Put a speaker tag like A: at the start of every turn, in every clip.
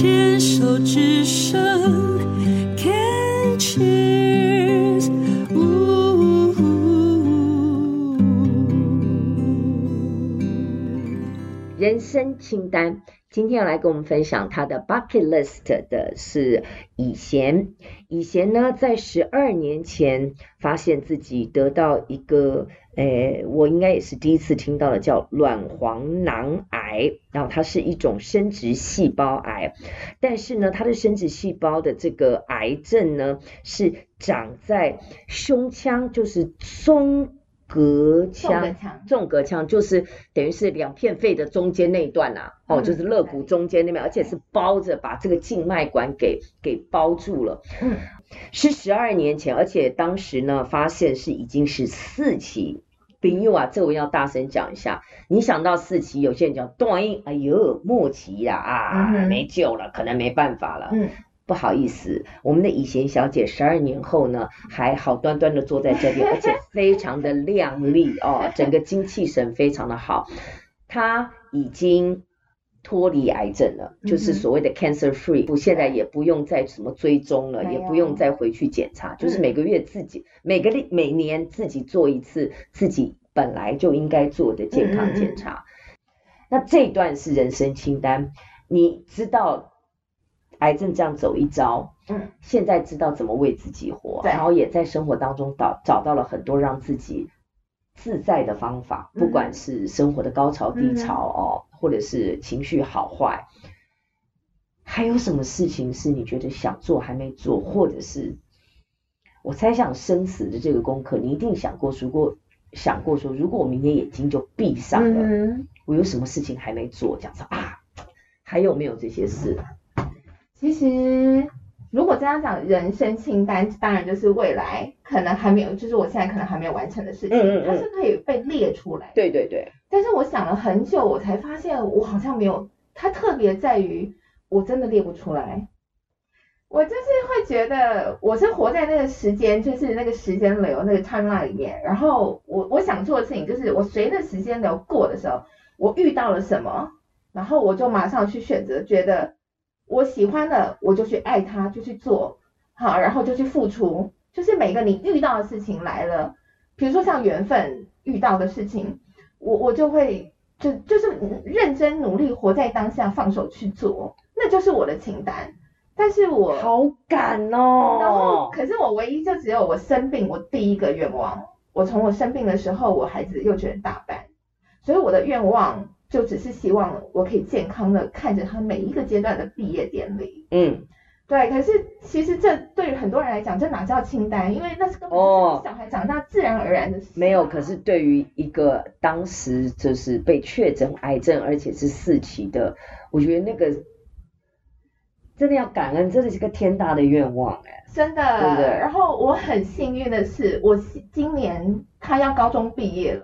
A: 牵手之声，Can cheers，
B: 人生清单，今天要来跟我们分享他的 bucket list 的是以贤。以贤呢，在十二年前发现自己得到一个。诶，我应该也是第一次听到的，叫卵黄囊癌，然后它是一种生殖细胞癌，但是呢，它的生殖细胞的这个癌症呢，是长在胸腔，就是中隔腔，纵隔腔就是等于是两片肺的中间那一段呐、啊，哦，就是肋骨中间那边，而且是包着，把这个静脉管给给包住了，嗯，是十二年前，而且当时呢，发现是已经是四期。朋友啊，这我要大声讲一下。你想到四期，有些人讲断，哎呦，末期呀啊，嗯、没救了，可能没办法了。嗯，不好意思，我们的以贤小姐十二年后呢，还好端端的坐在这里，而且非常的靓丽哦，整个精气神非常的好。她已经。脱离癌症了，就是所谓的 cancer free，不，现在也不用再什么追踪了，也不用再回去检查，就是每个月自己每个每年自己做一次自己本来就应该做的健康检查。那这段是人生清单，你知道癌症这样走一遭，嗯，现在知道怎么为自己活，然后也在生活当中找找到了很多让自己自在的方法，不管是生活的高潮低潮哦。或者是情绪好坏，还有什么事情是你觉得想做还没做，或者是我猜想生死的这个功课，你一定想过，如果想过说，如果我明天眼睛就闭上了，嗯、我有什么事情还没做？讲说啊，还有没有这些事？
C: 其实，如果这样讲，人生清单当然就是未来可能还没有，就是我现在可能还没有完成的事情，嗯嗯嗯，它是可以被列出来。
B: 对对对。
C: 但是我想了很久，我才发现我好像没有，它特别在于我真的列不出来。我就是会觉得我是活在那个时间，就是那个时间流那个 timeline 里面。然后我我想做的事情就是，我随着时间流过的时候，我遇到了什么，然后我就马上去选择，觉得我喜欢的我就去爱他，就去做，好，然后就去付出。就是每个你遇到的事情来了，比如说像缘分遇到的事情。我我就会就就是认真努力活在当下，放手去做，那就是我的清单。但是我
B: 好赶哦。
C: 然后，可是我唯一就只有我生病，我第一个愿望，我从我生病的时候，我孩子幼稚园大班，所以我的愿望就只是希望我可以健康的看着他每一个阶段的毕业典礼。嗯。对，可是其实这对于很多人来讲，这哪叫清单？因为那是根本就是小孩长大自然而然的事。
B: 没有，可是对于一个当时就是被确诊癌症，而且是四期的，我觉得那个真的要感恩，真的是个天大的愿望哎，
C: 真的。对对？然后我很幸运的是，我今年他要高中毕业了，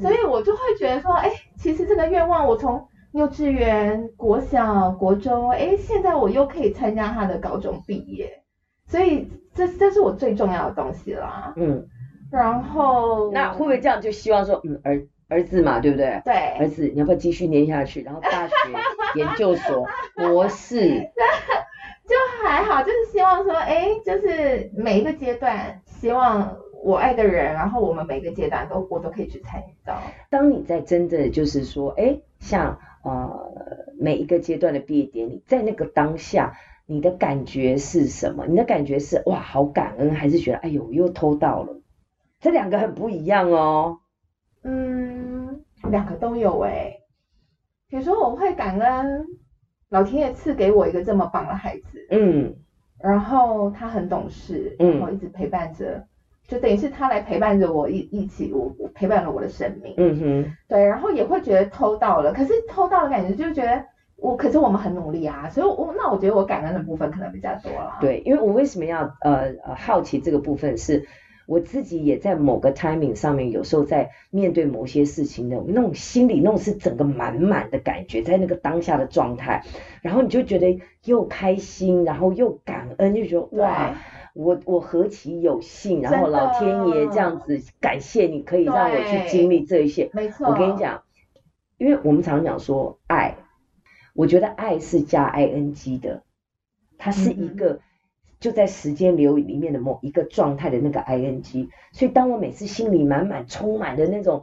C: 所以我就会觉得说，哎，其实这个愿望我从。幼稚园、国小、国中，哎，现在我又可以参加他的高中毕业，所以这这是我最重要的东西啦。嗯，然后
B: 那会不会这样就希望说，嗯，儿儿子嘛，对不对？
C: 对，
B: 儿子，你要不要继续念下去？然后大学、研究所、博士，
C: 就还好，就是希望说，哎，就是每一个阶段，希望我爱的人，然后我们每个阶段都我都可以去参与到。
B: 当你在真的就是说，哎，像。呃，每一个阶段的毕业典礼，在那个当下，你的感觉是什么？你的感觉是哇，好感恩，还是觉得哎呦，又偷到了？这两个很不一样哦。
C: 嗯，两个都有哎。比如说，我会感恩老天爷赐给我一个这么棒的孩子，嗯，然后他很懂事，然后一直陪伴着。就等于是他来陪伴着我一一起，我我陪伴了我的生命。嗯哼，对，然后也会觉得偷到了，可是偷到的感觉就是觉得我，可是我们很努力啊，所以我那我觉得我感恩的部分可能比较多了。
B: 对，因为我为什么要呃呃好奇这个部分是，我自己也在某个 timing 上面，有时候在面对某些事情的那种心里那种是整个满满的感觉，在那个当下的状态，然后你就觉得又开心，然后又感恩，就觉得哇。我我何其有幸，然后老天爷这样子感谢你，可以让我去经历这一切。
C: 没错，
B: 我跟你讲，因为我们常讲说爱，我觉得爱是加 ing 的，它是一个就在时间流里面的某一个状态的那个 ing。所以当我每次心里满满充满的那种，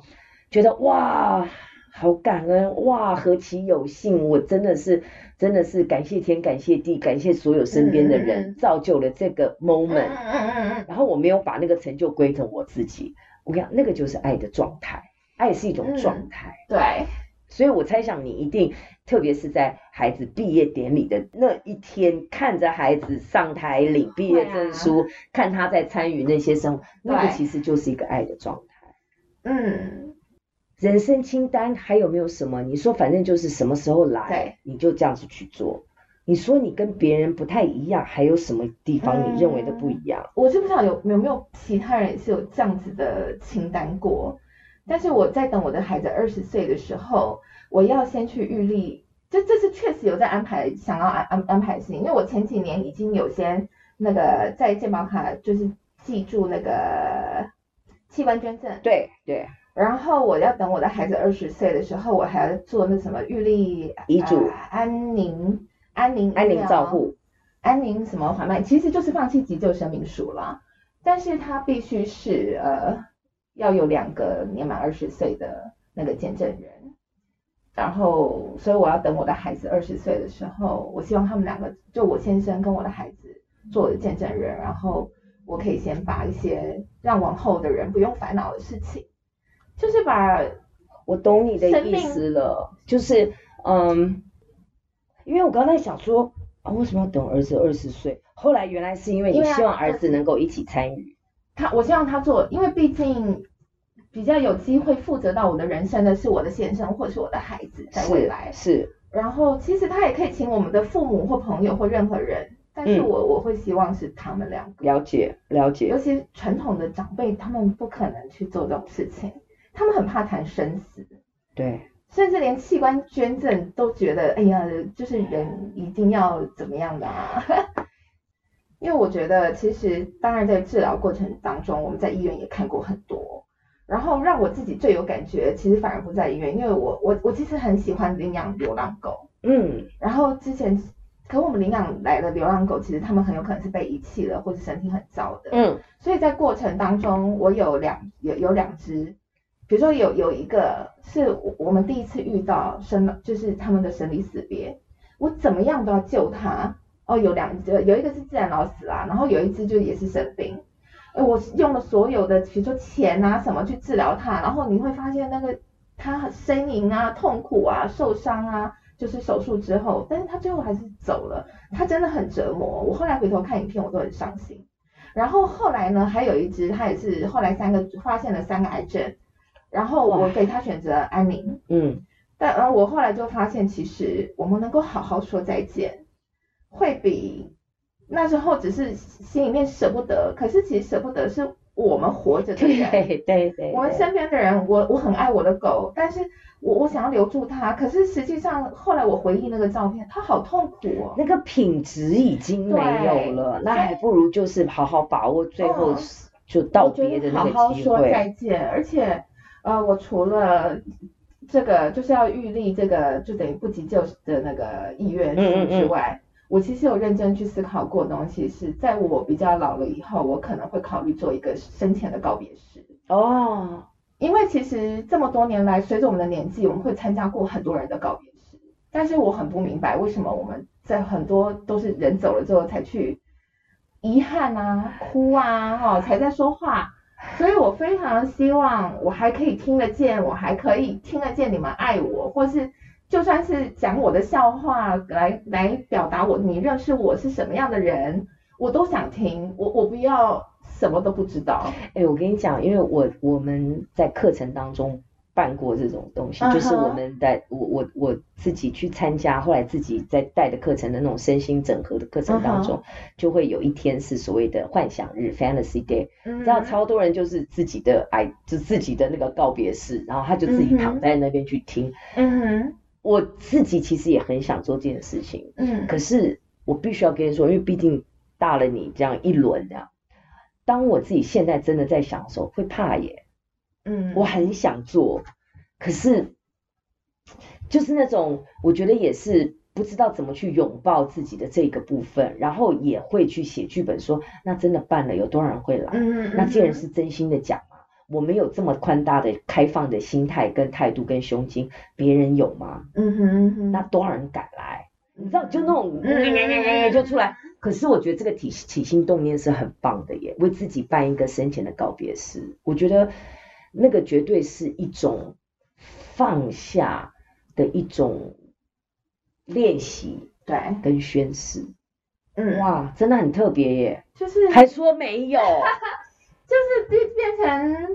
B: 觉得哇，好感恩，哇，何其有幸，我真的是真的是感谢天，感谢地，感谢所有身边的人，造就了这个 moment。然后我没有把那个成就归成我自己，我跟你讲，那个就是爱的状态，爱是一种状态，
C: 对。
B: 所以我猜想你一定，特别是在孩子毕业典礼的那一天，看着孩子上台领毕业证书，啊、看他在参与那些生活，那个其实就是一个爱的状态。
C: 嗯，
B: 人生清单还有没有什么？你说反正就是什么时候来，你就这样子去做。你说你跟别人不太一样，还有什么地方你认为的不一样？
C: 嗯、我是不知道有有没有其他人也是有这样子的清单过。但是我在等我的孩子二十岁的时候，我要先去预立，这这是确实有在安排，想要安安安排的事情。因为我前几年已经有先那个在健保卡就是记住那个器官捐赠，
B: 对对。
C: 然后我要等我的孩子二十岁的时候，我还要做那什么预立
B: 遗嘱、
C: 呃、安宁安宁
B: 安宁照护、
C: 安宁什么缓慢，其实就是放弃急救声明书了。但是它必须是呃。要有两个年满二十岁的那个见证人，然后，所以我要等我的孩子二十岁的时候，我希望他们两个，就我先生跟我的孩子做我的见证人，然后我可以先把一些让往后的人不用烦恼的事情，就是把，
B: 我懂你的意思了，就是，嗯，因为我刚才想说，啊，为什么要等儿子二十岁？后来原来是因为你希望儿子能够一起参与，
C: 他，我希望他做，因为毕竟。比较有机会负责到我的人生的是我的先生或者是我的孩子在未来
B: 是，是，
C: 然后其实他也可以请我们的父母或朋友或任何人，但是我、嗯、我会希望是他们两个。
B: 了解了解，
C: 尤其传统的长辈他们不可能去做这种事情，他们很怕谈生死，
B: 对，
C: 甚至连器官捐赠都觉得哎呀，就是人一定要怎么样的啊，因为我觉得其实当然在治疗过程当中，我们在医院也看过很多。然后让我自己最有感觉，其实反而不在医院，因为我我我其实很喜欢领养流浪狗，
B: 嗯，
C: 然后之前，可我们领养来的流浪狗，其实他们很有可能是被遗弃了，或者身体很糟的，
B: 嗯，
C: 所以在过程当中，我有两有有两只，比如说有有一个是我我们第一次遇到生，就是他们的生离死别，我怎么样都要救它，哦，有两只，有一个是自然老死啦，然后有一只就也是生病。我用了所有的，比如说钱啊什么去治疗他，然后你会发现那个他呻吟啊、痛苦啊、受伤啊，就是手术之后，但是他最后还是走了，他真的很折磨。我后来回头看影片，我都很伤心。然后后来呢，还有一只，他也是后来三个发现了三个癌症，然后我给他选择安宁，
B: 嗯，
C: 但呃我后来就发现，其实我们能够好好说再见，会比。那时候只是心里面舍不得，可是其实舍不得是我们活着的人，
B: 对对对，
C: 我们身边的人，我我很爱我的狗，但是我我想要留住它，可是实际上后来我回忆那个照片，它好痛苦哦，
B: 那个品质已经没有了，那还不如就是好好把握最后就道别的那个机会，好好说
C: 再见，而且呃，我除了这个就是要预立这个就等于不急救的那个意愿书之外。嗯嗯嗯我其实有认真去思考过东西，是在我比较老了以后，我可能会考虑做一个生前的告别式。
B: 哦，
C: 因为其实这么多年来，随着我们的年纪，我们会参加过很多人的告别式，但是我很不明白为什么我们在很多都是人走了之后才去遗憾啊、哭啊，哈，才在说话。所以我非常希望我还可以听得见，我还可以听得见你们爱我，或是。就算是讲我的笑话来来表达我，你认识我是什么样的人，我都想听。我我不要什么都不知道。
B: 哎，我跟你讲，因为我我们在课程当中办过这种东西，uh -huh. 就是我们在我我我自己去参加，后来自己在带的课程的那种身心整合的课程当中，uh -huh. 就会有一天是所谓的幻想日 （Fantasy Day）。你知道，超多人就是自己的爱，就自己的那个告别式，然后他就自己躺在那边去听。
C: 嗯哼。
B: 我自己其实也很想做这件事情，
C: 嗯，
B: 可是我必须要跟你说，因为毕竟大了你这样一轮这样，当我自己现在真的在想的时候，会怕耶，
C: 嗯，
B: 我很想做，可是就是那种我觉得也是不知道怎么去拥抱自己的这个部分，然后也会去写剧本说，那真的办了有多少人会来？
C: 嗯嗯，
B: 那既然是真心的讲嘛，我们有这么宽大的开放的心态跟态度跟胸襟，别人有吗？
C: 嗯哼嗯哼，
B: 那多少人敢来？你知道就那种就出来。可是我觉得这个起起心动念是很棒的耶，为自己办一个生前的告别式，我觉得那个绝对是一种放下的一种练习，
C: 对，
B: 跟宣誓。
C: 嗯，
B: 哇，真的很特别耶，
C: 就是
B: 还说没有，
C: 就是变变成，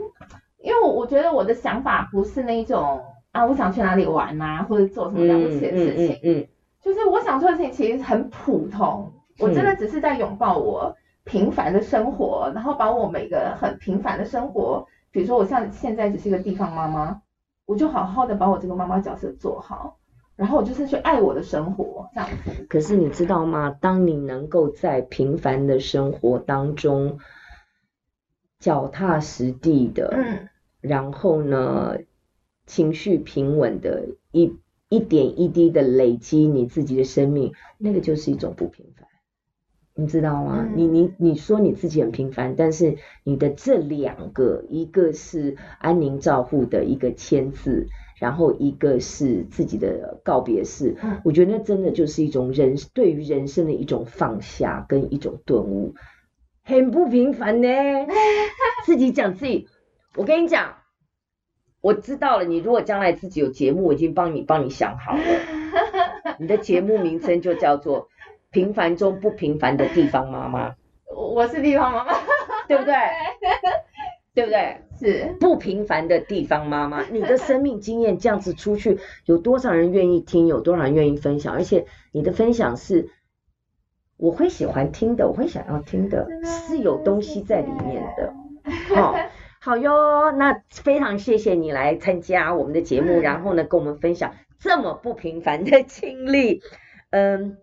C: 因为我我觉得我的想法不是那种啊，我想去哪里玩啊，或者做什么了不起的事情，
B: 嗯，嗯，嗯，嗯，
C: 就是我想做的事情其实很普通。我真的只是在拥抱我平凡的生活，嗯、然后把我每个很平凡的生活，比如说我像现在只是一个地方妈妈，我就好好的把我这个妈妈角色做好，然后我就是去爱我的生活这样子。
B: 可是你知道吗？当你能够在平凡的生活当中脚踏实地的，
C: 嗯，然
B: 后呢，情绪平稳的一一点一滴的累积你自己的生命，那个就是一种不平凡。你知道吗？嗯、你你你说你自己很平凡，但是你的这两个，一个是安宁照护的一个签字，然后一个是自己的告别式，
C: 嗯、
B: 我觉得那真的就是一种人对于人生的一种放下跟一种顿悟，很不平凡呢。自己讲自己，我跟你讲，我知道了。你如果将来自己有节目，我已经帮你帮你想好了，你的节目名称就叫做。平凡中不平凡的地方妈妈，
C: 我是地方妈妈，
B: 对不对？对不对？
C: 是
B: 不平凡的地方妈妈，你的生命经验这样子出去，有多少人愿意听？有多少人愿意分享？而且你的分享是我会喜欢听的，我会想要听的，是有东西在里面的。好，好哟，那非常谢谢你来参加我们的节目，然后呢，跟我们分享这么不平凡的经历。嗯。